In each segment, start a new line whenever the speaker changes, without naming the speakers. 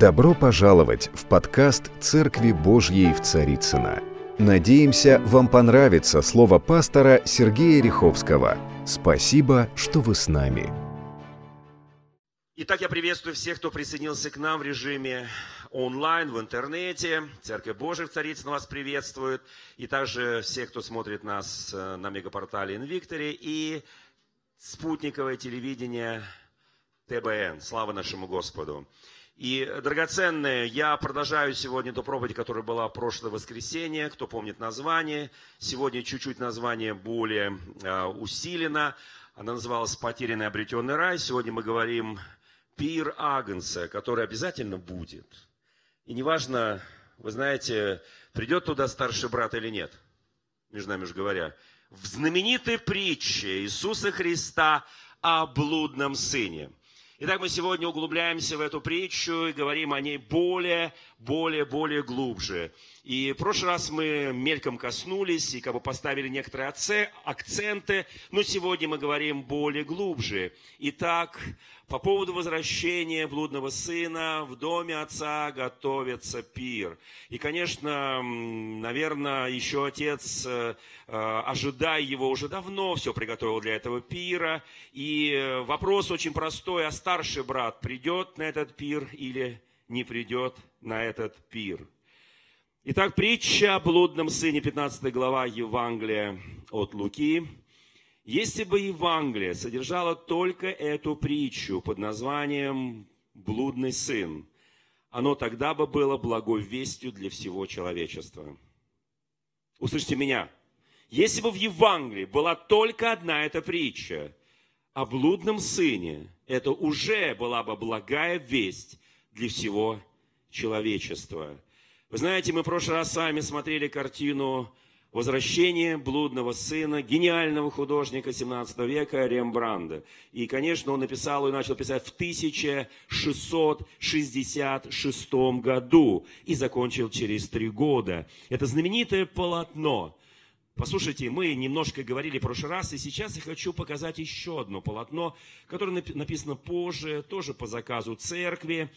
Добро пожаловать в подкаст «Церкви Божьей в Царицына. Надеемся, вам понравится слово пастора Сергея Риховского. Спасибо, что вы с нами.
Итак, я приветствую всех, кто присоединился к нам в режиме онлайн, в интернете. Церковь Божия в Царицына вас приветствует. И также всех, кто смотрит нас э, на мегапортале Инвикторе и спутниковое телевидение ТБН. Слава нашему Господу. И, драгоценные, я продолжаю сегодня ту проповедь, которая была прошлое воскресенье. Кто помнит название? Сегодня чуть-чуть название более э, усилено. Она называлась «Потерянный обретенный рай». Сегодня мы говорим «Пир Агнца», который обязательно будет. И неважно, вы знаете, придет туда старший брат или нет, между нами же говоря. В знаменитой притче Иисуса Христа о блудном сыне – Итак, мы сегодня углубляемся в эту притчу и говорим о ней более, более, более глубже. И в прошлый раз мы мельком коснулись и как бы поставили некоторые акценты, но сегодня мы говорим более глубже. Итак, по поводу возвращения блудного сына в доме отца готовится пир. И, конечно, наверное, еще отец, э, э, ожидая его уже давно, все приготовил для этого пира. И э, вопрос очень простой, а старший брат придет на этот пир или не придет на этот пир? Итак, притча о блудном сыне, 15 глава Евангелия от Луки. Если бы Евангелие содержало только эту притчу под названием «Блудный сын», оно тогда бы было благой вестью для всего человечества. Услышьте меня. Если бы в Евангелии была только одна эта притча о блудном сыне, это уже была бы благая весть для всего человечества. Вы знаете, мы в прошлый раз с вами смотрели картину «Возвращение блудного сына» гениального художника 17 века Рембранда. И, конечно, он написал и начал писать в 1666 году и закончил через три года. Это знаменитое полотно. Послушайте, мы немножко говорили в прошлый раз, и сейчас я хочу показать еще одно полотно, которое написано позже, тоже по заказу церкви.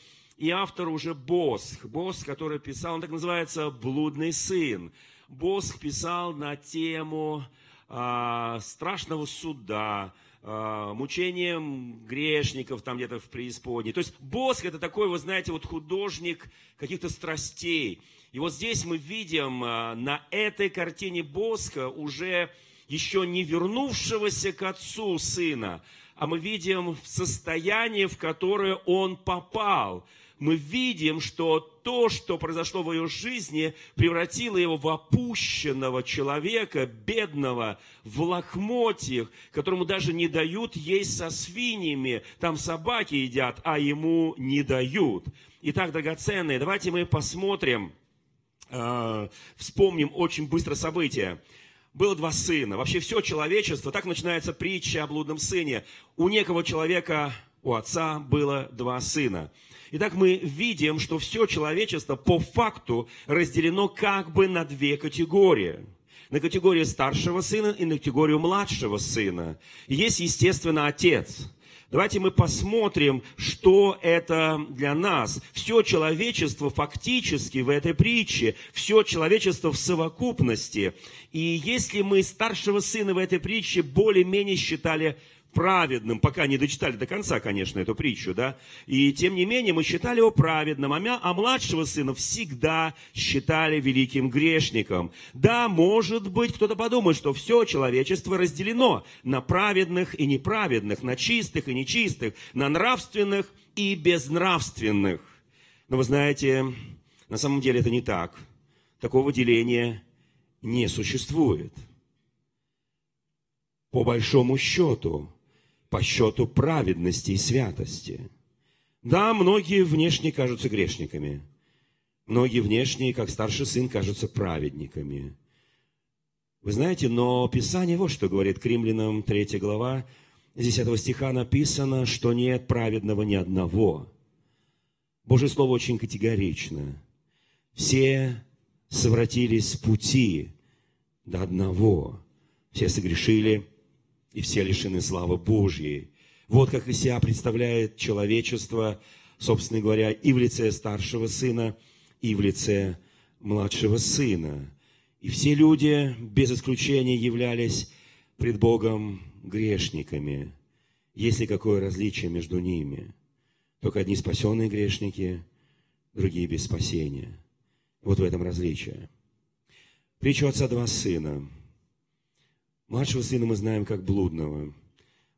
И автор уже Босх. Босх, который писал, он так называется «Блудный сын». Босх писал на тему а, страшного суда, а, мучением грешников там где-то в преисподней. То есть Босх это такой, вы знаете, вот художник каких-то страстей. И вот здесь мы видим а, на этой картине Босха уже еще не вернувшегося к отцу сына, а мы видим состояние, в которое он попал – мы видим, что то, что произошло в ее жизни, превратило его в опущенного человека, бедного, в лохмотьях, которому даже не дают есть со свиньями. Там собаки едят, а ему не дают. Итак, драгоценные, давайте мы посмотрим, э, вспомним очень быстро события было два сына. Вообще все человечество, так начинается притча о блудном сыне. У некого человека, у отца было два сына. Итак, мы видим, что все человечество по факту разделено как бы на две категории. На категорию старшего сына и на категорию младшего сына. есть, естественно, отец. Давайте мы посмотрим, что это для нас. Все человечество фактически в этой притче, все человечество в совокупности. И если мы старшего сына в этой притче более-менее считали праведным, пока не дочитали до конца, конечно, эту притчу, да, и тем не менее мы считали его праведным, а, мя, а младшего сына всегда считали великим грешником. Да, может быть, кто-то подумает, что все человечество разделено на праведных и неправедных, на чистых и нечистых, на нравственных и безнравственных. Но вы знаете, на самом деле это не так. Такого деления не существует. По большому счету, по счету праведности и святости. Да, многие внешне кажутся грешниками. Многие внешне, как старший сын, кажутся праведниками. Вы знаете, но Писание вот что говорит к римлянам 3 глава, 10 стиха написано, что нет праведного ни одного. Божье Слово очень категорично. Все совратились с пути до одного. Все согрешили и все лишены славы Божьей. Вот как из себя представляет человечество собственно говоря, и в лице старшего сына, и в лице младшего сына. И все люди, без исключения, являлись пред Богом грешниками. Есть ли какое различие между ними? Только одни спасенные грешники, другие без спасения. Вот в этом различие. Притчу отца два сына. Младшего сына мы знаем как блудного.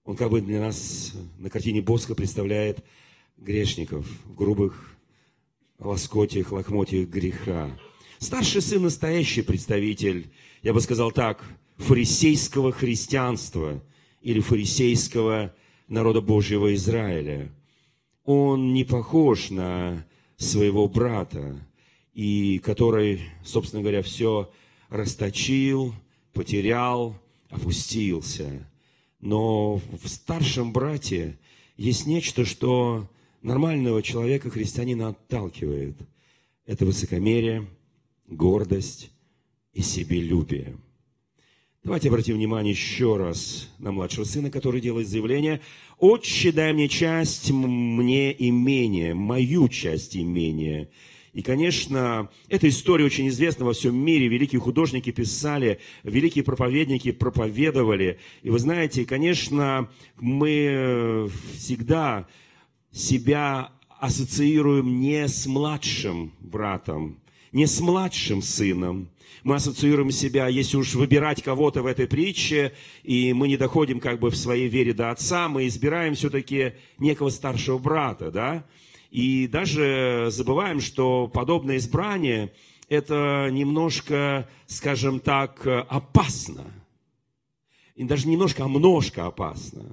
Он как бы для нас на картине Боска представляет грешников в грубых лоскотиях, лохмотьях греха. Старший сын – настоящий представитель, я бы сказал так, фарисейского христианства или фарисейского народа Божьего Израиля. Он не похож на своего брата, и который, собственно говоря, все расточил, потерял, опустился. Но в старшем брате есть нечто, что нормального человека, христианина, отталкивает. Это высокомерие, гордость и себелюбие. Давайте обратим внимание еще раз на младшего сына, который делает заявление. «Отче, дай мне часть мне имения, мою часть имения». И, конечно, эта история очень известна во всем мире. Великие художники писали, великие проповедники проповедовали. И вы знаете, конечно, мы всегда себя ассоциируем не с младшим братом, не с младшим сыном. Мы ассоциируем себя, если уж выбирать кого-то в этой притче, и мы не доходим как бы в своей вере до отца, мы избираем все-таки некого старшего брата, да? И даже забываем, что подобное избрание – это немножко, скажем так, опасно. И даже немножко, а множко опасно.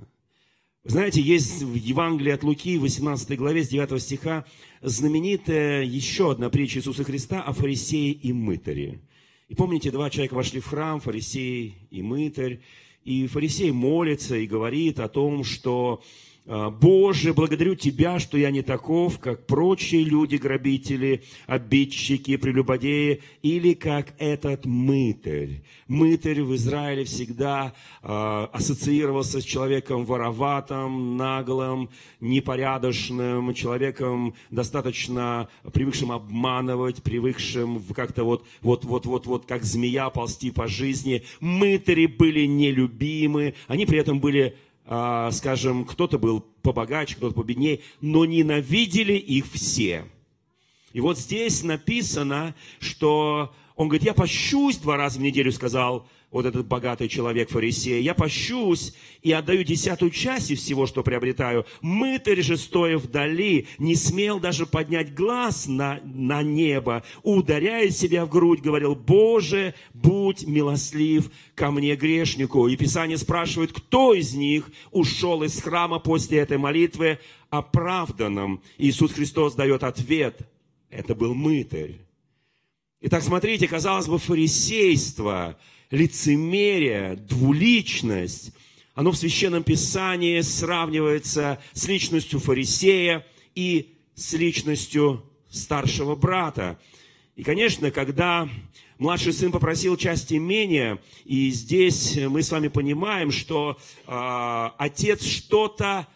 Вы знаете, есть в Евангелии от Луки, 18 главе, с 9 стиха, знаменитая еще одна притча Иисуса Христа о фарисее и мытаре. И помните, два человека вошли в храм, фарисей и мытарь, и фарисей молится и говорит о том, что Боже, благодарю Тебя, что я не таков, как прочие люди, грабители, обидчики, прелюбодеи, или как этот мытарь. Мытарь в Израиле всегда э, ассоциировался с человеком вороватым, наглым, непорядочным, человеком достаточно привыкшим обманывать, привыкшим как-то вот, вот, вот, вот, вот, как змея ползти по жизни. Мытари были нелюбимы, они при этом были а, скажем, кто-то был побогаче, кто-то победнее, но ненавидели их все. И вот здесь написано, что он говорит, я пощусь два раза в неделю, сказал вот этот богатый человек фарисей, я пощусь и отдаю десятую часть из всего, что приобретаю. Мытарь же, стоя вдали, не смел даже поднять глаз на, на небо, ударяя себя в грудь, говорил, Боже, будь милослив ко мне грешнику. И Писание спрашивает, кто из них ушел из храма после этой молитвы оправданным. Иисус Христос дает ответ, это был мытарь. Итак, смотрите, казалось бы, фарисейство – лицемерие, двуличность, оно в Священном Писании сравнивается с личностью фарисея и с личностью старшего брата. И, конечно, когда младший сын попросил часть имения, и здесь мы с вами понимаем, что э, отец что-то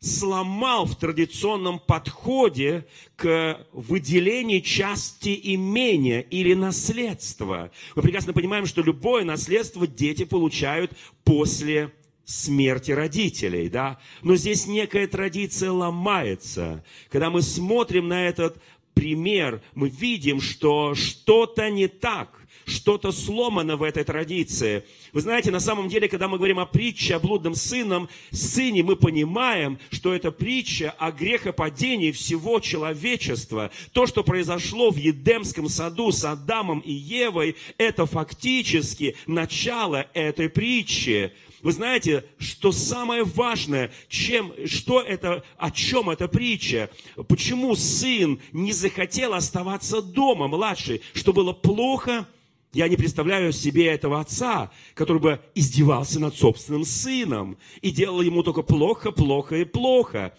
сломал в традиционном подходе к выделению части имения или наследства. Мы прекрасно понимаем, что любое наследство дети получают после смерти родителей, да? Но здесь некая традиция ломается. Когда мы смотрим на этот пример, мы видим, что что-то не так что-то сломано в этой традиции. Вы знаете, на самом деле, когда мы говорим о притче о блудном сыном, сыне, мы понимаем, что это притча о грехопадении всего человечества. То, что произошло в Едемском саду с Адамом и Евой, это фактически начало этой притчи. Вы знаете, что самое важное, чем, что это, о чем эта притча? Почему сын не захотел оставаться дома, младший, что было плохо, я не представляю себе этого отца, который бы издевался над собственным сыном и делал ему только плохо, плохо и плохо.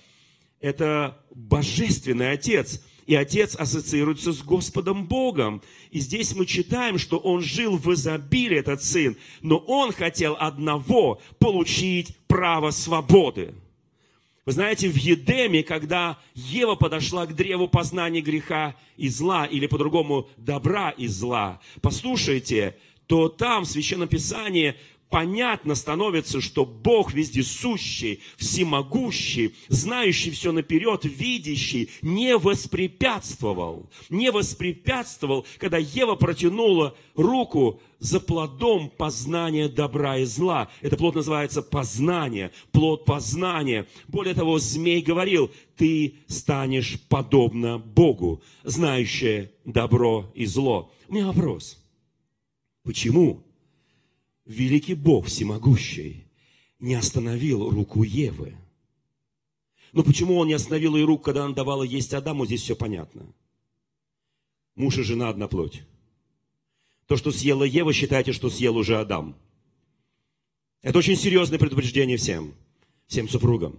Это божественный отец. И отец ассоциируется с Господом Богом. И здесь мы читаем, что он жил в изобилии, этот сын, но он хотел одного – получить право свободы. Вы знаете, в Едеме, когда Ева подошла к древу познания греха и зла, или по-другому добра и зла, послушайте, то там в Священном Писании понятно становится, что Бог вездесущий, всемогущий, знающий все наперед, видящий, не воспрепятствовал, не воспрепятствовал, когда Ева протянула руку за плодом познания добра и зла. Это плод называется познание, плод познания. Более того, змей говорил, ты станешь подобно Богу, знающее добро и зло. У меня вопрос. Почему великий Бог всемогущий не остановил руку Евы. Но почему он не остановил ее руку, когда она давала есть Адаму, здесь все понятно. Муж и жена одна плоть. То, что съела Ева, считайте, что съел уже Адам. Это очень серьезное предупреждение всем, всем супругам.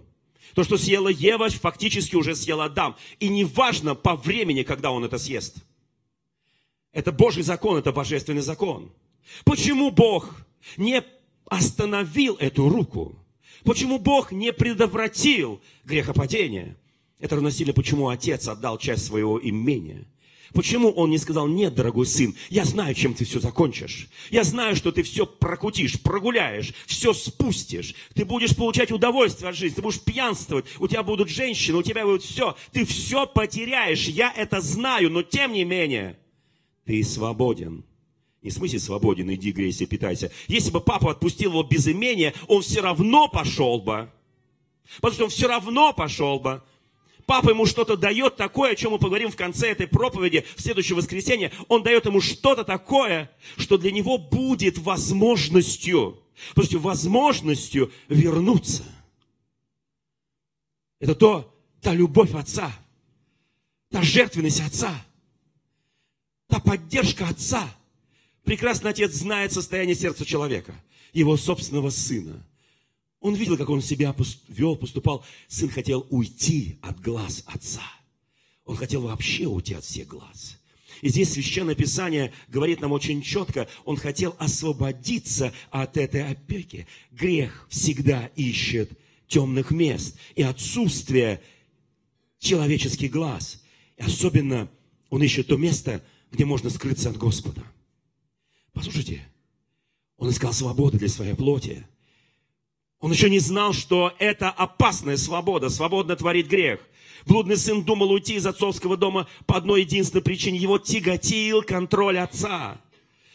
То, что съела Ева, фактически уже съел Адам. И неважно по времени, когда он это съест. Это Божий закон, это божественный закон. Почему Бог не остановил эту руку? Почему Бог не предотвратил грехопадение? Это равносильно, почему отец отдал часть своего имения. Почему он не сказал, нет, дорогой сын, я знаю, чем ты все закончишь. Я знаю, что ты все прокутишь, прогуляешь, все спустишь. Ты будешь получать удовольствие от жизни, ты будешь пьянствовать, у тебя будут женщины, у тебя будет все. Ты все потеряешь, я это знаю, но тем не менее, ты свободен. Не в смысле свободен, иди грейся, питайся. Если бы папа отпустил его без имения, он все равно пошел бы. Потому что он все равно пошел бы. Папа ему что-то дает такое, о чем мы поговорим в конце этой проповеди, в следующее воскресенье. Он дает ему что-то такое, что для него будет возможностью, что возможностью вернуться. Это то, та любовь отца, та жертвенность отца, та поддержка отца – Прекрасный отец знает состояние сердца человека, его собственного сына. Он видел, как он себя вел, поступал. Сын хотел уйти от глаз отца. Он хотел вообще уйти от всех глаз. И здесь Священное Писание говорит нам очень четко, он хотел освободиться от этой опеки. Грех всегда ищет темных мест и отсутствие человеческих глаз. И особенно он ищет то место, где можно скрыться от Господа. Послушайте, он искал свободы для своей плоти. Он еще не знал, что это опасная свобода, свободно творит грех. Блудный сын думал уйти из отцовского дома по одной единственной причине. Его тяготил контроль отца.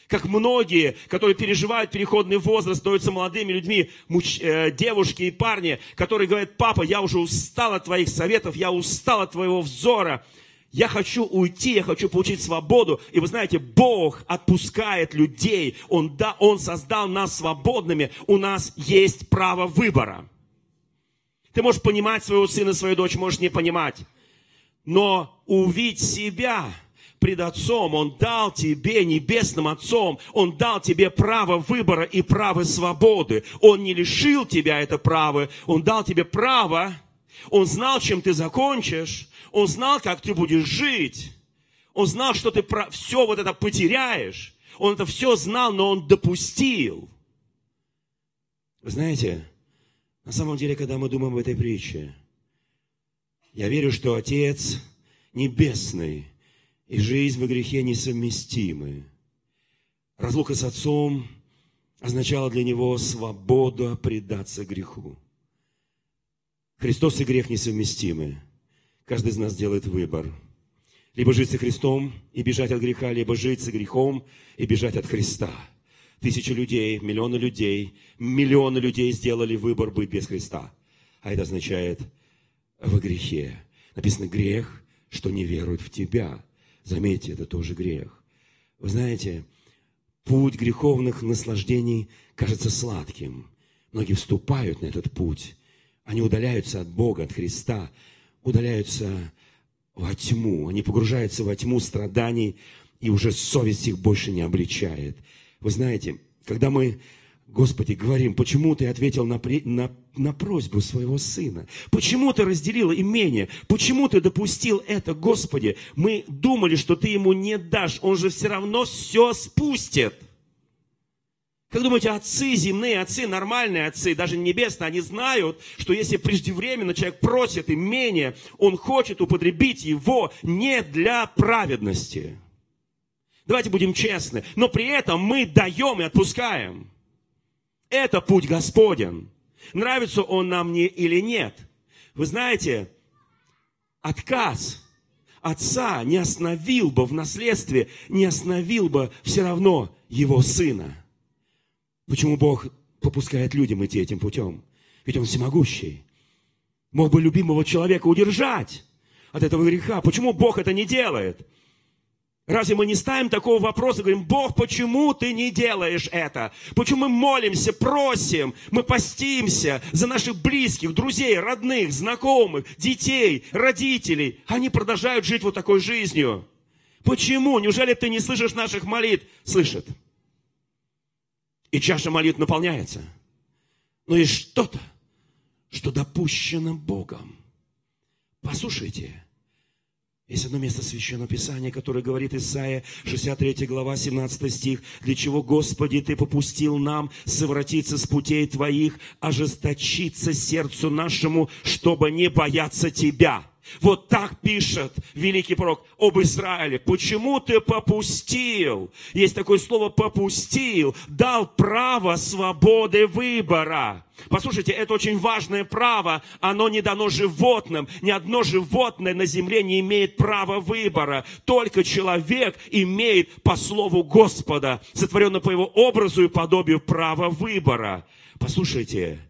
Как многие, которые переживают переходный возраст, становятся молодыми людьми, муч, э, девушки и парни, которые говорят, папа, я уже устал от твоих советов, я устал от твоего взора. Я хочу уйти, я хочу получить свободу. И вы знаете, Бог отпускает людей. Он, да, Он создал нас свободными. У нас есть право выбора. Ты можешь понимать своего сына, свою дочь, можешь не понимать. Но увидеть себя пред Отцом, Он дал тебе, небесным Отцом, Он дал тебе право выбора и право свободы. Он не лишил тебя это право, Он дал тебе право он знал, чем ты закончишь. Он знал, как ты будешь жить. Он знал, что ты все вот это потеряешь. Он это все знал, но он допустил. Вы знаете, на самом деле, когда мы думаем об этой притче, я верю, что Отец Небесный и жизнь во грехе несовместимы. Разлука с Отцом означала для него свободу предаться греху. Христос и грех несовместимы. Каждый из нас делает выбор. Либо жить со Христом и бежать от греха, либо жить со грехом и бежать от Христа. Тысячи людей, миллионы людей, миллионы людей сделали выбор быть без Христа. А это означает в грехе. Написано грех, что не верует в тебя. Заметьте, это тоже грех. Вы знаете, путь греховных наслаждений кажется сладким. Многие вступают на этот путь, они удаляются от Бога, от Христа, удаляются во тьму. Они погружаются во тьму страданий, и уже совесть их больше не обличает. Вы знаете, когда мы, Господи, говорим, почему ты ответил на, на, на просьбу своего сына? Почему ты разделил имение? Почему ты допустил это, Господи? Мы думали, что ты ему не дашь, он же все равно все спустит. Как думаете, отцы, земные отцы, нормальные отцы, даже небесные, они знают, что если преждевременно человек просит имение, он хочет употребить его не для праведности. Давайте будем честны. Но при этом мы даем и отпускаем. Это путь Господен. Нравится он нам не или нет. Вы знаете, отказ отца не остановил бы в наследстве, не остановил бы все равно его сына. Почему Бог попускает людям идти этим путем? Ведь Он всемогущий. Мог бы любимого человека удержать от этого греха. Почему Бог это не делает? Разве мы не ставим такого вопроса, говорим, Бог, почему ты не делаешь это? Почему мы молимся, просим, мы постимся за наших близких, друзей, родных, знакомых, детей, родителей? Они продолжают жить вот такой жизнью. Почему? Неужели ты не слышишь наших молитв? Слышит. И чаша молитв наполняется. Но есть что-то, что допущено Богом. Послушайте, есть одно место Священного Писания, которое говорит Исаия, 63 глава, 17 стих. «Для чего, Господи, Ты попустил нам совратиться с путей Твоих, ожесточиться сердцу нашему, чтобы не бояться Тебя?» Вот так пишет великий пророк об Израиле. Почему ты попустил? Есть такое слово попустил. Дал право свободы выбора. Послушайте, это очень важное право. Оно не дано животным. Ни одно животное на земле не имеет права выбора. Только человек имеет по слову Господа, сотворенный по его образу и подобию, право выбора. Послушайте,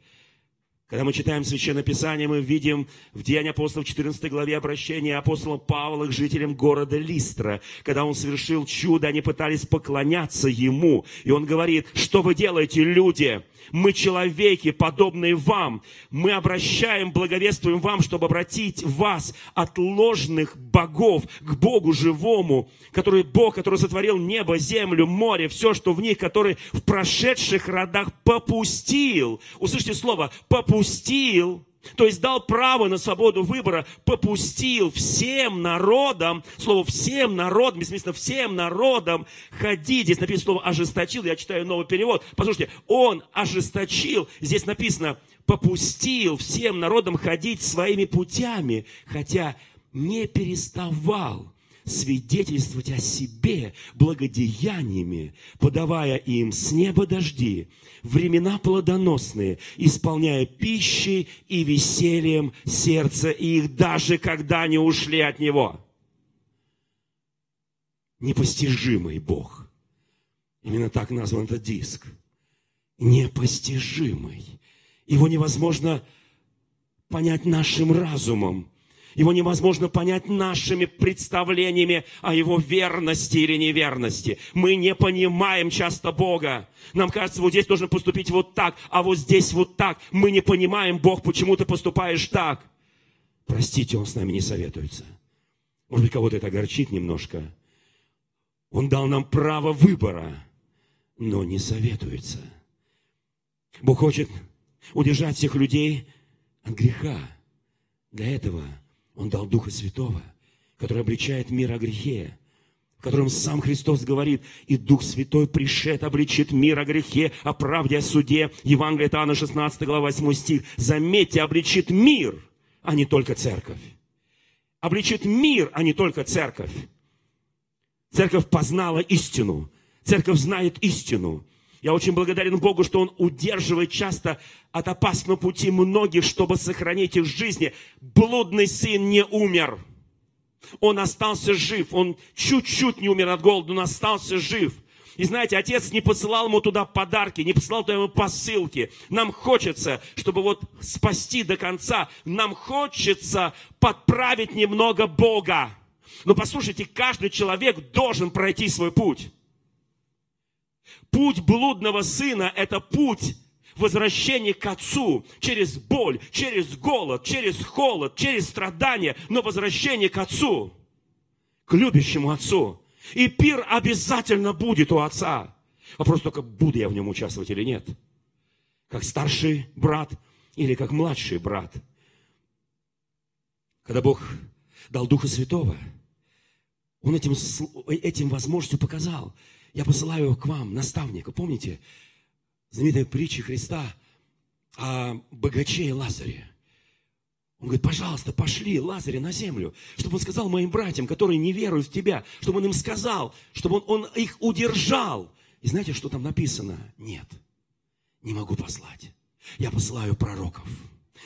когда мы читаем Священное Писание, мы видим в Деянии апостолов 14 главе обращение апостола Павла к жителям города Листра. Когда он совершил чудо, они пытались поклоняться ему. И он говорит, что вы делаете, люди? Мы человеки, подобные вам. Мы обращаем, благовествуем вам, чтобы обратить вас от ложных богов к Богу живому, который Бог, который сотворил небо, землю, море, все, что в них, который в прошедших родах попустил. Услышьте слово «попустил» то есть дал право на свободу выбора, попустил всем народам, слово всем народам, бессмысленно всем народам ходить. Здесь написано слово ожесточил, я читаю новый перевод. Послушайте, он ожесточил, здесь написано попустил всем народам ходить своими путями, хотя не переставал свидетельствовать о себе благодеяниями, подавая им с неба дожди, времена плодоносные, исполняя пищей и весельем сердца их, даже когда они ушли от Него. Непостижимый Бог. Именно так назван этот диск. Непостижимый. Его невозможно понять нашим разумом. Его невозможно понять нашими представлениями о Его верности или неверности. Мы не понимаем часто Бога. Нам кажется, вот здесь должен поступить вот так, а вот здесь вот так. Мы не понимаем, Бог, почему ты поступаешь так. Простите, Он с нами не советуется. Может быть, кого-то это огорчит немножко. Он дал нам право выбора, но не советуется. Бог хочет удержать всех людей от греха. Для этого он дал Духа Святого, который обличает мир о грехе, в котором сам Христос говорит, и Дух Святой пришед, обличит мир о грехе, о правде, о суде. Евангелие от Иоанна, 16 глава, 8 стих. Заметьте, обличит мир, а не только церковь. Обличит мир, а не только церковь. Церковь познала истину. Церковь знает истину. Я очень благодарен Богу, что Он удерживает часто от опасного пути многих, чтобы сохранить их жизни. Блудный сын не умер. Он остался жив. Он чуть-чуть не умер от голода, но остался жив. И знаете, отец не посылал ему туда подарки, не посылал туда ему посылки. Нам хочется, чтобы вот спасти до конца, нам хочется подправить немного Бога. Но послушайте, каждый человек должен пройти свой путь. Путь блудного сына – это путь возвращения к Отцу через боль, через голод, через холод, через страдания, но возвращение к Отцу, к любящему Отцу. И пир обязательно будет у Отца. Вопрос только, буду я в нем участвовать или нет. Как старший брат или как младший брат. Когда Бог дал Духа Святого, Он этим, этим возможностью показал – я посылаю к вам наставника. Помните, знаменитой притчи Христа о богаче и Лазаре. Он говорит, пожалуйста, пошли Лазаря на землю, чтобы он сказал моим братьям, которые не веруют в тебя, чтобы он им сказал, чтобы он, он их удержал. И знаете, что там написано? Нет, не могу послать. Я посылаю пророков.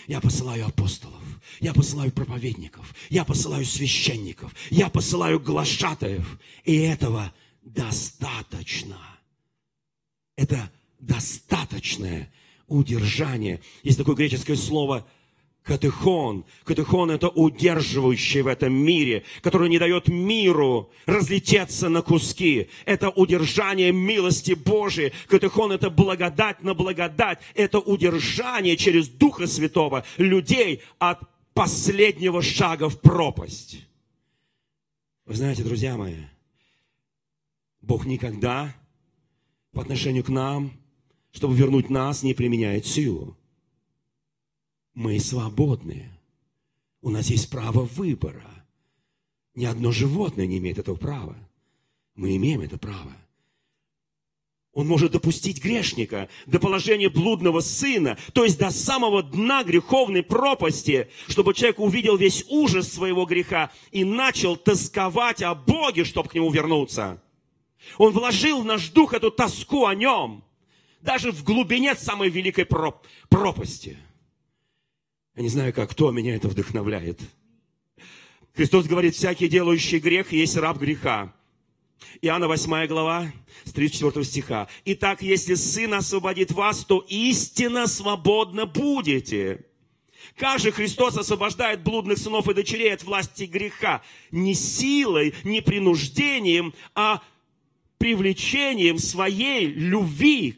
Я посылаю апостолов, я посылаю проповедников, я посылаю священников, я посылаю глашатаев. И этого достаточно. Это достаточное удержание. Есть такое греческое слово Катехон. Катехон – это удерживающий в этом мире, который не дает миру разлететься на куски. Это удержание милости Божией. Катехон – это благодать на благодать. Это удержание через Духа Святого людей от последнего шага в пропасть. Вы знаете, друзья мои, Бог никогда по отношению к нам, чтобы вернуть нас, не применяет силу. Мы свободные. У нас есть право выбора. Ни одно животное не имеет этого права. Мы имеем это право. Он может допустить грешника до положения блудного сына, то есть до самого дна греховной пропасти, чтобы человек увидел весь ужас своего греха и начал тосковать о Боге, чтобы к нему вернуться. Он вложил в наш дух эту тоску о нем, даже в глубине самой великой пропасти – я не знаю, как кто меня это вдохновляет. Христос говорит, всякий делающий грех есть раб греха. Иоанна 8 глава, с 34 стиха. Итак, если Сын освободит вас, то истинно свободно будете. Как же Христос освобождает блудных сынов и дочерей от власти греха? Не силой, не принуждением, а привлечением своей любви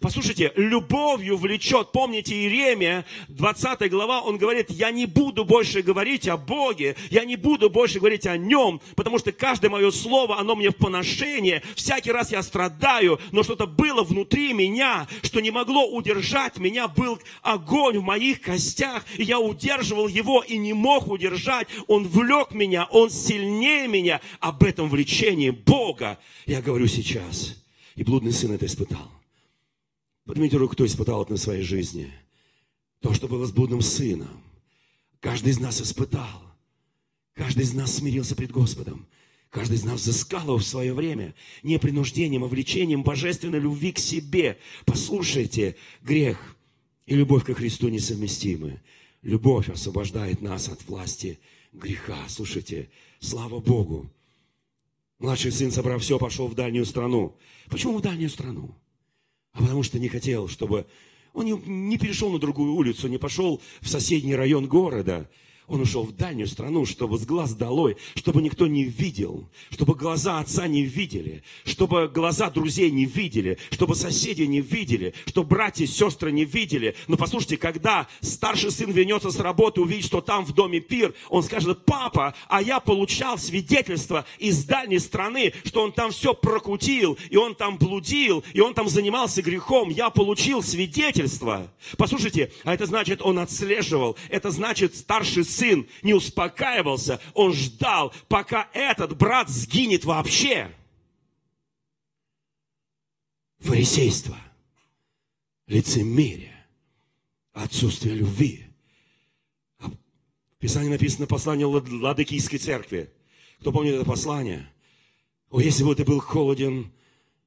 Послушайте, любовью влечет. Помните Иеремия, 20 глава, он говорит, я не буду больше говорить о Боге, я не буду больше говорить о Нем, потому что каждое мое слово, оно мне в поношение. Всякий раз я страдаю, но что-то было внутри меня, что не могло удержать меня. Был огонь в моих костях, и я удерживал его и не мог удержать. Он влек меня, он сильнее меня. Об этом влечении Бога я говорю сейчас. И блудный сын это испытал. Поднимите руку, кто испытал это на своей жизни. То, что было с блудным сыном. Каждый из нас испытал. Каждый из нас смирился пред Господом. Каждый из нас взыскал его в свое время не принуждением, а влечением божественной любви к себе. Послушайте, грех и любовь ко Христу несовместимы. Любовь освобождает нас от власти греха. Слушайте, слава Богу. Младший сын, собрав все, пошел в дальнюю страну. Почему в дальнюю страну? Потому что не хотел, чтобы... Он не перешел на другую улицу, не пошел в соседний район города, он ушел в дальнюю страну, чтобы с глаз долой, чтобы никто не видел, чтобы глаза отца не видели, чтобы глаза друзей не видели, чтобы соседи не видели, чтобы братья и сестры не видели. Но послушайте, когда старший сын вернется с работы, увидит, что там в доме пир, он скажет, папа, а я получал свидетельство из дальней страны, что он там все прокутил, и он там блудил, и он там занимался грехом. Я получил свидетельство. Послушайте, а это значит, он отслеживал, это значит, старший сын сын не успокаивался, он ждал, пока этот брат сгинет вообще. Фарисейство, лицемерие, отсутствие любви. А в Писании написано послание Ладыкийской церкви. Кто помнит это послание? О, если бы ты был холоден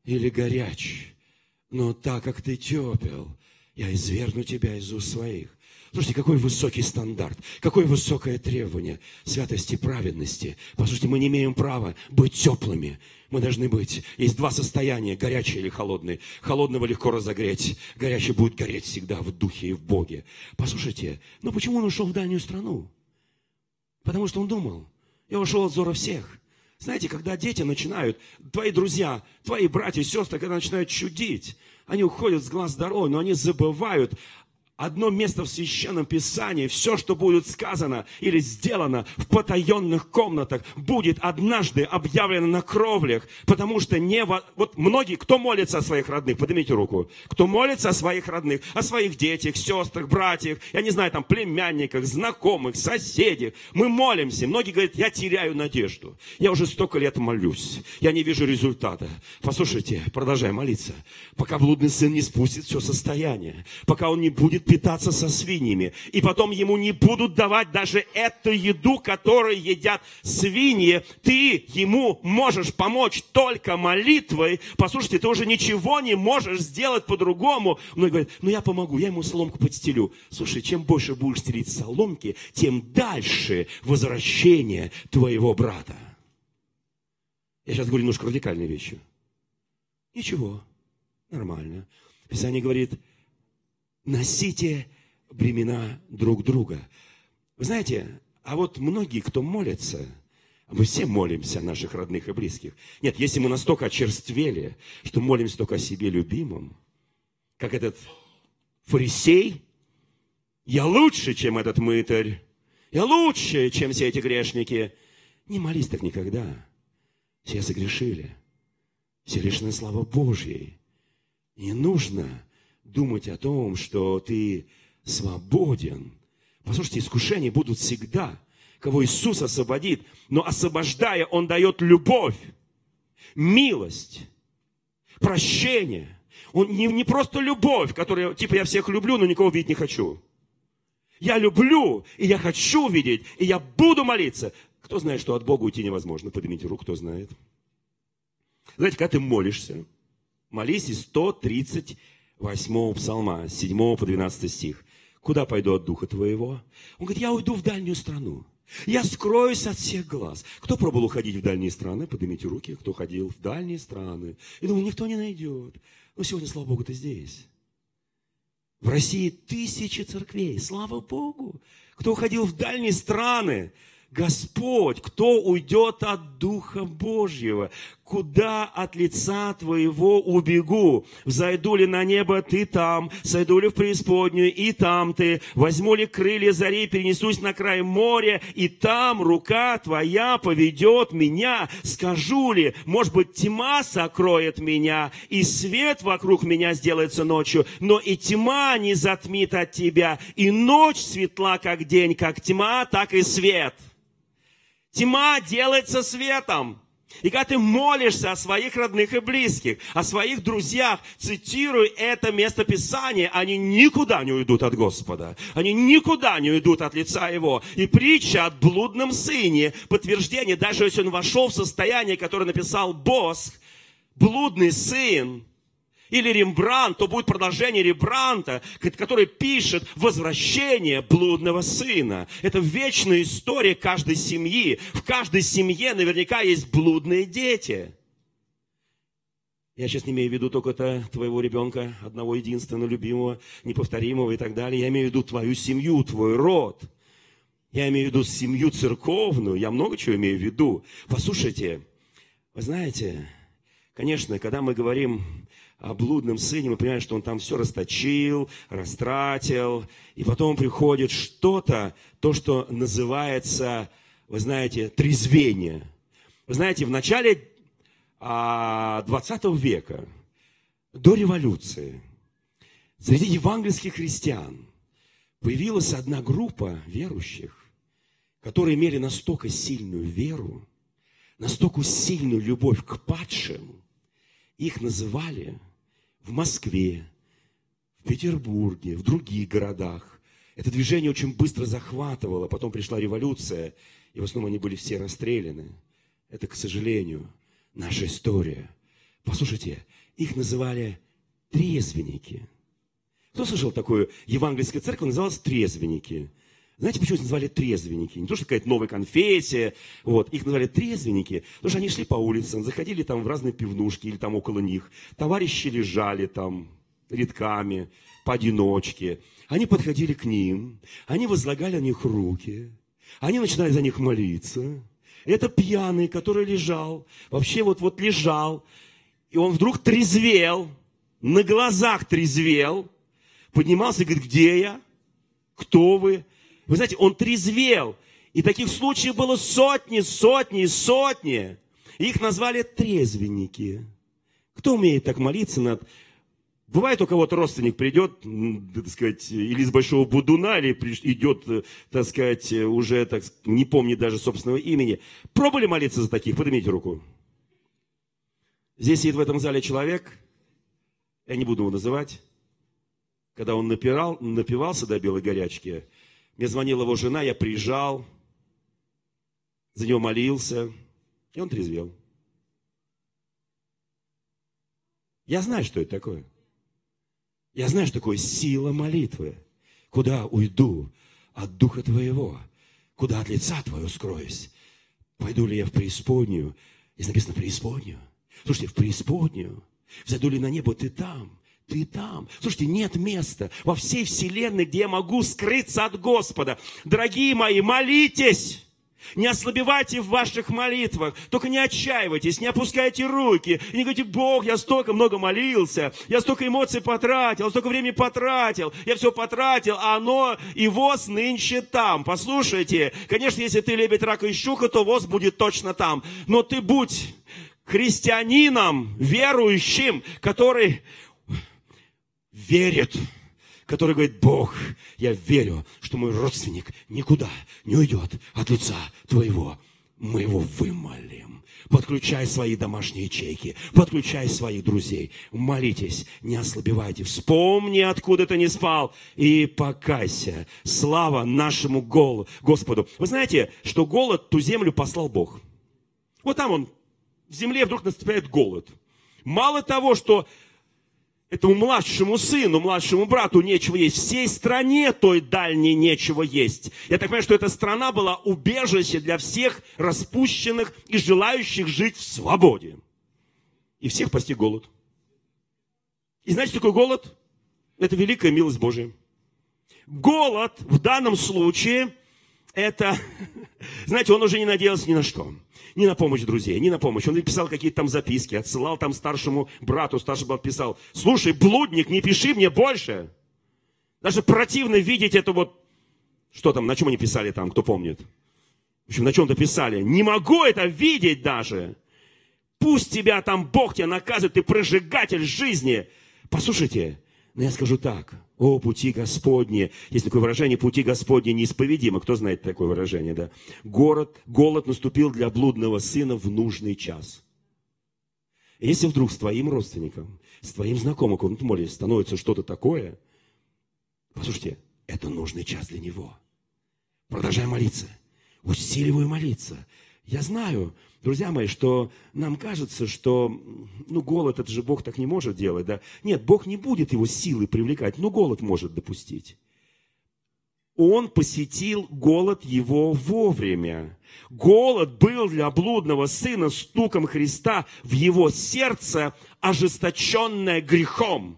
или горяч, но так как ты тепел, я извергну тебя из уст своих. Слушайте, какой высокий стандарт, какое высокое требование святости и праведности. Послушайте, мы не имеем права быть теплыми. Мы должны быть. Есть два состояния, горячий или холодный. Холодного легко разогреть. Горячий будет гореть всегда в духе и в Боге. Послушайте, ну почему он ушел в дальнюю страну? Потому что он думал, я ушел от зора всех. Знаете, когда дети начинают, твои друзья, твои братья и сестры, когда начинают чудить, они уходят с глаз дорогой, но они забывают одно место в Священном Писании, все, что будет сказано или сделано в потаенных комнатах, будет однажды объявлено на кровлях, потому что не... Во... Вот многие, кто молится о своих родных, поднимите руку, кто молится о своих родных, о своих детях, сестрах, братьях, я не знаю, там, племянниках, знакомых, соседях, мы молимся. Многие говорят, я теряю надежду. Я уже столько лет молюсь, я не вижу результата. Послушайте, продолжай молиться, пока блудный сын не спустит все состояние, пока он не будет питаться со свиньями. И потом ему не будут давать даже эту еду, которую едят свиньи. Ты ему можешь помочь только молитвой. Послушайте, ты уже ничего не можешь сделать по-другому. Многие говорят, ну я помогу, я ему соломку подстелю. Слушай, чем больше будешь стелить соломки, тем дальше возвращение твоего брата. Я сейчас говорю немножко радикальные вещи. Ничего, нормально. Писание говорит, носите бремена друг друга. Вы знаете, а вот многие, кто молится, мы все молимся о наших родных и близких. Нет, если мы настолько очерствели, что молимся только о себе любимом, как этот фарисей, я лучше, чем этот мытарь, я лучше, чем все эти грешники. Не молись так никогда. Все согрешили. Все лишены славы Божьей. Не нужно думать о том, что ты свободен. Послушайте, искушения будут всегда, кого Иисус освободит, но освобождая, Он дает любовь, милость, прощение. Он не, не просто любовь, которая, типа, я всех люблю, но никого видеть не хочу. Я люблю, и я хочу видеть, и я буду молиться. Кто знает, что от Бога уйти невозможно? Поднимите руку, кто знает. Знаете, когда ты молишься, молись из 130 8 псалма, 7 по 12 стих. Куда пойду от духа твоего? Он говорит, я уйду в дальнюю страну. Я скроюсь от всех глаз. Кто пробовал уходить в дальние страны? Поднимите руки. Кто ходил в дальние страны? И думал, никто не найдет. Но сегодня, слава Богу, ты здесь. В России тысячи церквей. Слава Богу. Кто уходил в дальние страны, Господь, кто уйдет от Духа Божьего? Куда от лица Твоего убегу? Взойду ли на небо, Ты там, сойду ли в преисподнюю, и там Ты, возьму ли крылья зари, перенесусь на край моря, и там рука Твоя поведет меня. Скажу ли, может быть, тьма сокроет меня, и свет вокруг меня сделается ночью, но и тьма не затмит от Тебя, и ночь светла, как день, как тьма, так и свет. Тьма делается светом. И когда ты молишься о своих родных и близких, о своих друзьях, цитируй это место Писания, они никуда не уйдут от Господа. Они никуда не уйдут от лица Его. И притча о блудном сыне, подтверждение, даже если он вошел в состояние, которое написал Босх, блудный сын, или Рембрандт, то будет продолжение Рембранта, который пишет возвращение блудного сына. Это вечная история каждой семьи. В каждой семье наверняка есть блудные дети. Я сейчас не имею в виду только -то твоего ребенка, одного единственного, любимого, неповторимого и так далее. Я имею в виду твою семью, твой род. Я имею в виду семью церковную. Я много чего имею в виду. Послушайте, вы знаете, конечно, когда мы говорим о блудном сыне, мы понимаем, что он там все расточил, растратил, и потом приходит что-то, то, что называется, вы знаете, трезвение. Вы знаете, в начале 20 а, века, до революции, среди евангельских христиан появилась одна группа верующих, которые имели настолько сильную веру, настолько сильную любовь к падшим, их называли в Москве, в Петербурге, в других городах. Это движение очень быстро захватывало, потом пришла революция, и в основном они были все расстреляны. Это, к сожалению, наша история. Послушайте, их называли трезвенники. Кто слышал такую евангельскую церковь, называлась трезвенники. Знаете, почему их называли трезвенники? Не то, что какая-то новая конфессия, вот, их называли трезвенники, потому что они шли по улицам, заходили там в разные пивнушки или там около них, товарищи лежали там редками, поодиночке. Они подходили к ним, они возлагали на них руки, они начинали за них молиться. Это пьяный, который лежал, вообще вот-вот лежал, и он вдруг трезвел, на глазах трезвел, поднимался и говорит, где я? Кто вы? Вы знаете, он трезвел. И таких случаев было сотни, сотни, сотни. Их назвали трезвенники. Кто умеет так молиться над... Бывает у кого-то родственник придет, так сказать, или из большого будуна, или идет, э, так сказать, уже, так, не помнит даже собственного имени. Пробовали молиться за таких? Поднимите руку. Здесь сидит в этом зале человек, я не буду его называть, когда он напирал, напивался до белой горячки, мне звонила его жена, я приезжал, за него молился, и он трезвел. Я знаю, что это такое. Я знаю, что такое сила молитвы. Куда уйду от Духа Твоего? Куда от лица Твоего скроюсь? Пойду ли я в преисподнюю? Здесь написано преисподнюю. Слушайте, в преисподнюю. Взойду ли на небо, ты там. Ты там. Слушайте, нет места во всей вселенной, где я могу скрыться от Господа. Дорогие мои, молитесь. Не ослабевайте в ваших молитвах, только не отчаивайтесь, не опускайте руки, и не говорите, Бог, я столько много молился, я столько эмоций потратил, столько времени потратил, я все потратил, а оно и воз нынче там. Послушайте, конечно, если ты лебедь, рака и щука, то воз будет точно там, но ты будь христианином, верующим, который верит который говорит, Бог, я верю, что мой родственник никуда не уйдет от лица твоего. Мы его вымолим. Подключай свои домашние ячейки, подключай своих друзей. Молитесь, не ослабевайте. Вспомни, откуда ты не спал, и покайся. Слава нашему голу, Господу. Вы знаете, что голод ту землю послал Бог. Вот там он, в земле вдруг наступает голод. Мало того, что этому младшему сыну, младшему брату нечего есть. Всей стране той дальней нечего есть. Я так понимаю, что эта страна была убежище для всех распущенных и желающих жить в свободе. И всех постиг голод. И знаете, что такое голод? Это великая милость Божия. Голод в данном случае, это, знаете, он уже не надеялся ни на что ни на помощь друзей, ни на помощь. Он писал какие-то там записки, отсылал там старшему брату, старший брат писал, слушай, блудник, не пиши мне больше. Даже противно видеть это вот, что там, на чем они писали там, кто помнит. В общем, на чем-то писали. Не могу это видеть даже. Пусть тебя там Бог тебя наказывает, ты прожигатель жизни. Послушайте, но я скажу так. О, пути Господни. Есть такое выражение, пути Господни неисповедимы. Кто знает такое выражение, да? Город, голод наступил для блудного сына в нужный час. Если вдруг с твоим родственником, с твоим знакомым, ты молишь, становится что-то такое, послушайте, это нужный час для него. Продолжай молиться. Усиливай молиться. Я знаю, друзья мои, что нам кажется, что ну, голод, это же Бог так не может делать. Да? Нет, Бог не будет его силы привлекать, но голод может допустить. Он посетил голод его вовремя. Голод был для блудного сына стуком Христа в его сердце, ожесточенное грехом.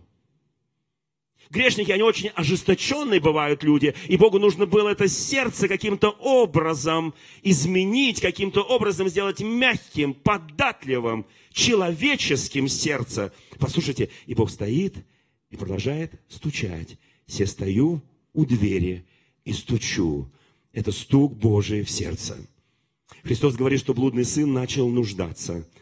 Грешники, они очень ожесточенные бывают люди, и Богу нужно было это сердце каким-то образом изменить, каким-то образом сделать мягким, податливым, человеческим сердце. Послушайте, и Бог стоит и продолжает стучать. «Се стою у двери и стучу». Это стук Божий в сердце. Христос говорит, что блудный сын начал нуждаться –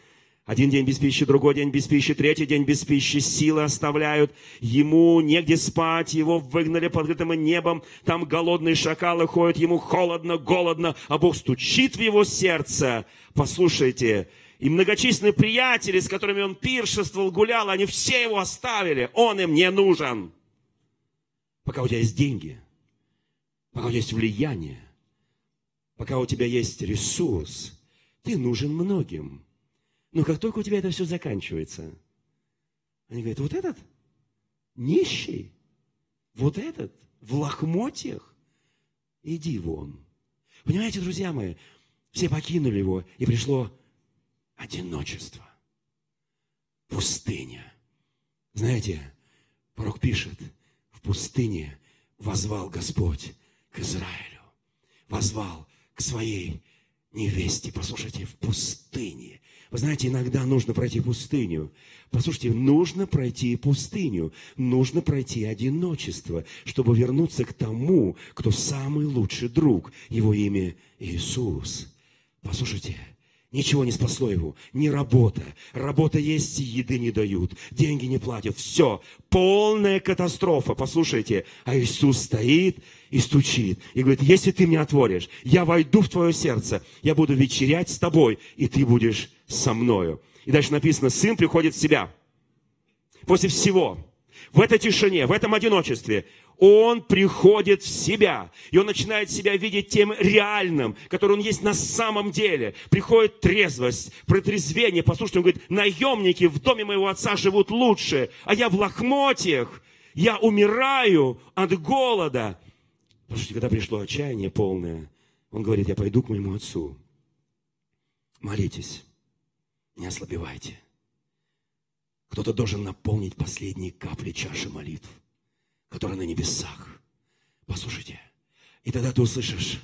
один день без пищи, другой день без пищи, третий день без пищи, силы оставляют. Ему негде спать, его выгнали под открытым небом. Там голодные шакалы ходят, ему холодно, голодно, а Бог стучит в его сердце. Послушайте, и многочисленные приятели, с которыми он пиршествовал, гулял, они все его оставили. Он им не нужен. Пока у тебя есть деньги, пока у тебя есть влияние, пока у тебя есть ресурс, ты нужен многим. Но как только у тебя это все заканчивается, они говорят, вот этот нищий, вот этот в лохмотьях, иди вон. Понимаете, друзья мои, все покинули его, и пришло одиночество, пустыня. Знаете, пророк пишет, в пустыне возвал Господь к Израилю, возвал к своей невесте, послушайте, в пустыне Вы знаете, иногда нужно пройти пустыню. Послушайте, нужно пройти пустыню, нужно пройти одиночество, чтобы вернуться к тому, кто самый лучший друг. Его имя Иисус. Послушайте, Ничего не спасло его, ни работа. Работа есть, еды не дают, деньги не платят. Все, полная катастрофа. Послушайте, а Иисус стоит и стучит. И говорит, если ты мне отворишь, я войду в твое сердце, я буду вечерять с тобой, и ты будешь со мною. И дальше написано, сын приходит в себя. После всего, в этой тишине, в этом одиночестве, он приходит в себя, и он начинает себя видеть тем реальным, который он есть на самом деле. Приходит трезвость, протрезвение. Послушайте, он говорит, наемники в доме моего отца живут лучше, а я в лохмотьях, я умираю от голода. Послушайте, когда пришло отчаяние полное, он говорит, я пойду к моему отцу. Молитесь, не ослабевайте. Кто-то должен наполнить последние капли чаши молитв который на небесах. Послушайте. И тогда ты услышишь.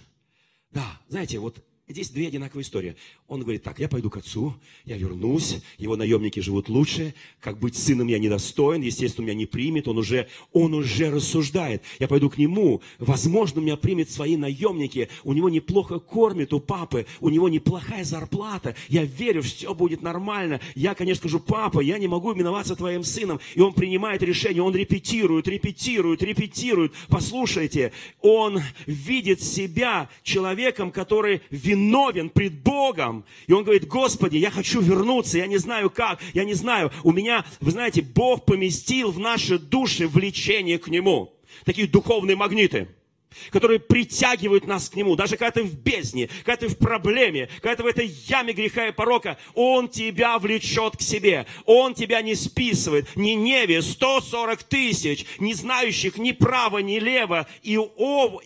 Да, знаете, вот Здесь две одинаковые истории. Он говорит, так, я пойду к отцу, я вернусь, его наемники живут лучше, как быть сыном я недостоин, естественно, меня не примет, он уже, он уже рассуждает. Я пойду к нему, возможно, меня примет свои наемники, у него неплохо кормит, у папы, у него неплохая зарплата, я верю, все будет нормально. Я, конечно, скажу, папа, я не могу именоваться твоим сыном. И он принимает решение, он репетирует, репетирует, репетирует. Послушайте, он видит себя человеком, который виноват виновен пред Богом. И он говорит, Господи, я хочу вернуться, я не знаю как, я не знаю. У меня, вы знаете, Бог поместил в наши души влечение к Нему. Такие духовные магниты которые притягивают нас к Нему. Даже когда ты в бездне, когда ты в проблеме, когда ты в этой яме греха и порока, Он тебя влечет к себе. Он тебя не списывает. Ни Неве 140 тысяч, не знающих ни право, ни лево. И, о,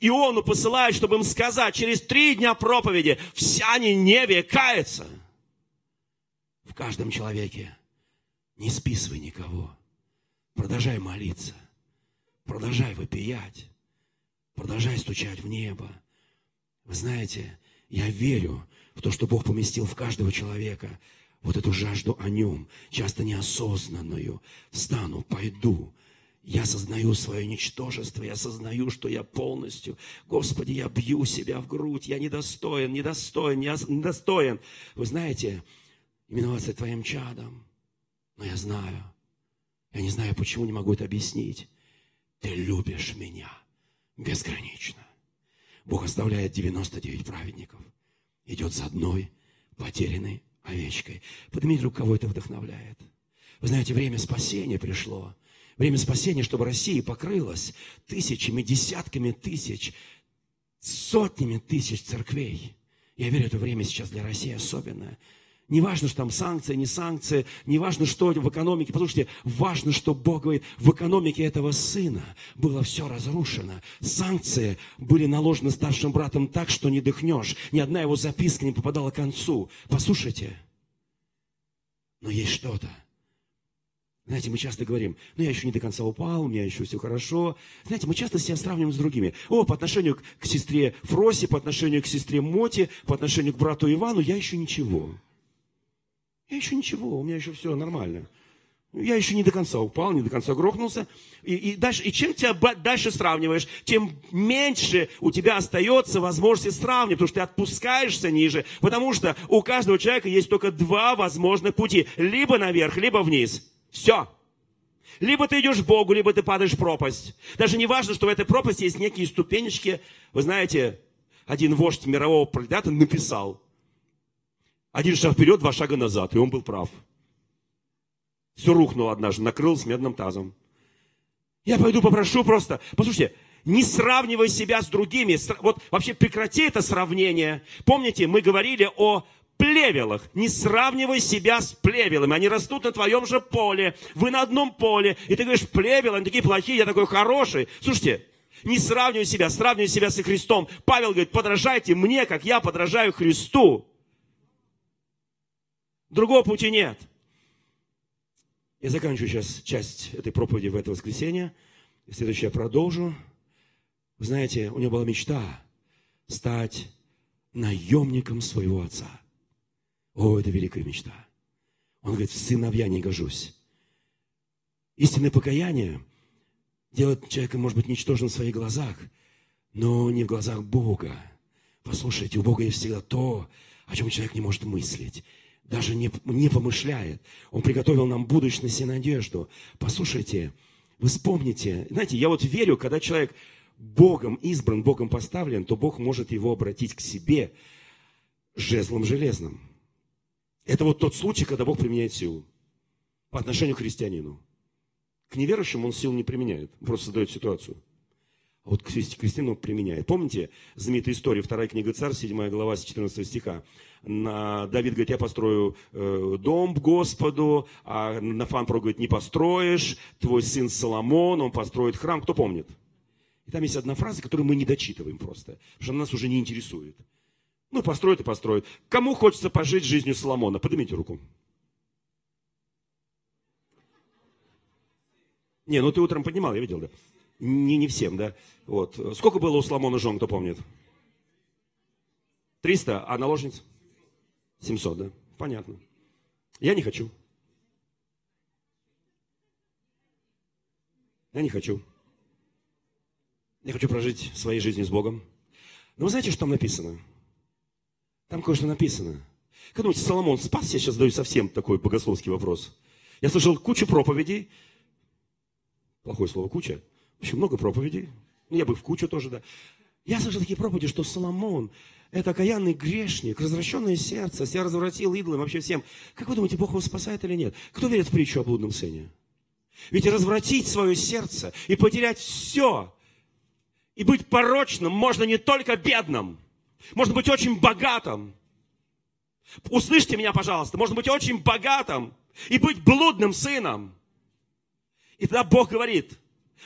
Иону посылает, чтобы им сказать, через три дня проповеди вся Ниневия кается. В каждом человеке не списывай никого. Продолжай молиться. Продолжай вопиять. Продолжай стучать в небо. Вы знаете, я верю в то, что Бог поместил в каждого человека вот эту жажду о нем, часто неосознанную. Встану, пойду, я осознаю свое ничтожество, я осознаю, что я полностью, Господи, я бью себя в грудь, я недостоин, недостоин, недостоин. Вы знаете, именоваться Твоим чадом, но я знаю, я не знаю, почему не могу это объяснить. Ты любишь меня безгранично. Бог оставляет 99 праведников, идет за одной потерянной овечкой. Поднимите руку, кого это вдохновляет. Вы знаете, время спасения пришло – Время спасения, чтобы Россия покрылась тысячами, десятками тысяч, сотнями тысяч церквей. Я верю, это время сейчас для России особенное. Не важно, что там санкции, не санкции, не важно, что в экономике. Послушайте, важно, что Бог говорит, в экономике этого сына было все разрушено. Санкции были наложены старшим братом так, что не дыхнешь. Ни одна его записка не попадала к концу. Послушайте, но есть что-то, знаете, мы часто говорим, ну я еще не до конца упал, у меня еще все хорошо. Знаете, мы часто себя сравниваем с другими. О, по отношению к, к сестре Фросе, по отношению к сестре Моте, по отношению к брату Ивану, я еще ничего. Я еще ничего, у меня еще все нормально. Я еще не до конца упал, не до конца грохнулся. И, и, дальше, и чем тебя дальше сравниваешь, тем меньше у тебя остается возможности сравнивать, потому что ты отпускаешься ниже. Потому что у каждого человека есть только два возможных пути. Либо наверх, либо вниз. Все. Либо ты идешь к Богу, либо ты падаешь в пропасть. Даже не важно, что в этой пропасти есть некие ступенечки. Вы знаете, один вождь мирового пролетариата написал. Один шаг вперед, два шага назад. И он был прав. Все рухнуло однажды, накрыл с медным тазом. Я пойду попрошу просто. Послушайте, не сравнивай себя с другими. Вот вообще прекрати это сравнение. Помните, мы говорили о плевелах. Не сравнивай себя с плевелами. Они растут на твоем же поле. Вы на одном поле. И ты говоришь, плевелы, они такие плохие, я такой хороший. Слушайте, не сравнивай себя, сравнивай себя со Христом. Павел говорит, подражайте мне, как я подражаю Христу. Другого пути нет. Я заканчиваю сейчас часть этой проповеди в это воскресенье. И следующее я продолжу. Вы знаете, у него была мечта стать наемником своего отца. О, это великая мечта. Он говорит, в сыновья не гожусь. Истинное покаяние делает человека, может быть, ничтожным в своих глазах, но не в глазах Бога. Послушайте, у Бога есть всегда то, о чем человек не может мыслить, даже не, не помышляет. Он приготовил нам будущность и надежду. Послушайте, вы вспомните, знаете, я вот верю, когда человек Богом избран, Богом поставлен, то Бог может его обратить к себе жезлом железным. Это вот тот случай, когда Бог применяет силу по отношению к христианину. К неверующим он сил не применяет, просто создает ситуацию. Вот к христианину применяет. Помните знаменитую историю, вторая книга Царь, 7 глава, с 14 стиха. На, Давид говорит, я построю э, дом Господу, а Нафан говорит, не построишь, твой сын Соломон, он построит храм. Кто помнит? И там есть одна фраза, которую мы не дочитываем просто, потому что она нас уже не интересует. Ну, построит и построит. Кому хочется пожить жизнью Соломона? Поднимите руку. Не, ну ты утром поднимал, я видел, да. Не, не всем, да. Вот. Сколько было у Соломона жен, кто помнит? 300, а наложниц? 700, да. Понятно. Я не хочу. Я не хочу. Я хочу прожить своей жизнью с Богом. Но вы знаете, что там написано? Там кое-что написано. Как думаете, Соломон спас? Я сейчас задаю совсем такой богословский вопрос. Я слышал кучу проповедей. Плохое слово куча. В общем, много проповедей. Я бы в кучу тоже, да. Я слышал такие проповеди, что Соломон – это окаянный грешник, развращенное сердце, себя развратил идолом, вообще всем. Как вы думаете, Бог его спасает или нет? Кто верит в притчу о блудном сыне? Ведь развратить свое сердце и потерять все, и быть порочным можно не только бедным, можно быть очень богатым. Услышьте меня, пожалуйста, можно быть очень богатым и быть блудным сыном. И тогда Бог говорит,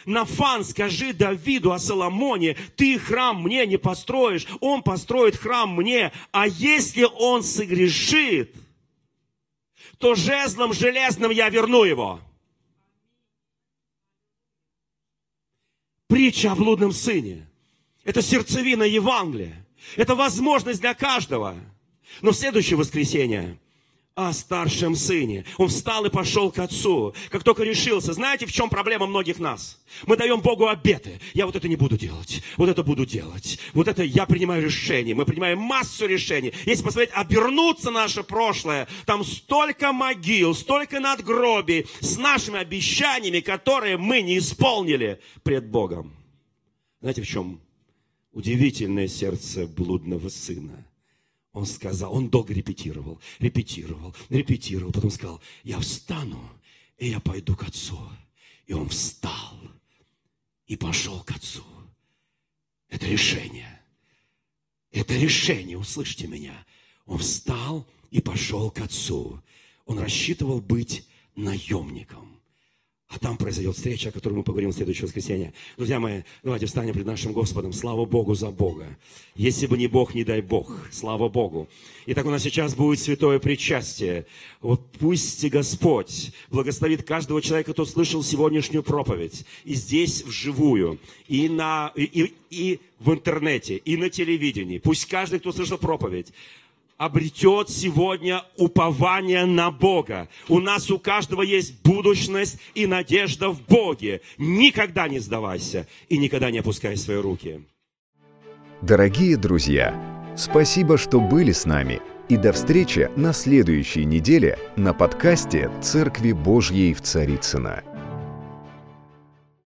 Нафан, скажи Давиду о Соломоне, ты храм мне не построишь, он построит храм мне, а если он согрешит, то жезлом железным я верну его. Притча о блудном сыне. Это сердцевина Евангелия. Это возможность для каждого. Но в следующее воскресенье о старшем сыне. Он встал и пошел к отцу. Как только решился, знаете, в чем проблема многих нас? Мы даем Богу обеты. Я вот это не буду делать, вот это буду делать. Вот это я принимаю решение. Мы принимаем массу решений. Если посмотреть, обернуться наше прошлое, там столько могил, столько надгробий с нашими обещаниями, которые мы не исполнили пред Богом. Знаете, в чем удивительное сердце блудного сына? Он сказал, он долго репетировал, репетировал, репетировал, потом сказал, я встану, и я пойду к отцу. И он встал и пошел к отцу. Это решение. Это решение, услышьте меня. Он встал и пошел к отцу. Он рассчитывал быть наемником. А там произойдет встреча, о которой мы поговорим в следующее воскресенье. Друзья мои, давайте встанем пред нашим Господом. Слава Богу за Бога. Если бы не Бог, не дай Бог. Слава Богу. Итак, у нас сейчас будет святое причастие. Вот пусть Господь благословит каждого человека, кто слышал сегодняшнюю проповедь. И здесь вживую, и, на, и, и, и в интернете, и на телевидении. Пусть каждый, кто слышал проповедь, обретет сегодня упование на Бога. У нас у каждого есть будущность и надежда в Боге. Никогда не сдавайся и никогда не опускай свои руки.
Дорогие друзья, спасибо, что были с нами. И до встречи на следующей неделе на подкасте «Церкви Божьей в Царицына.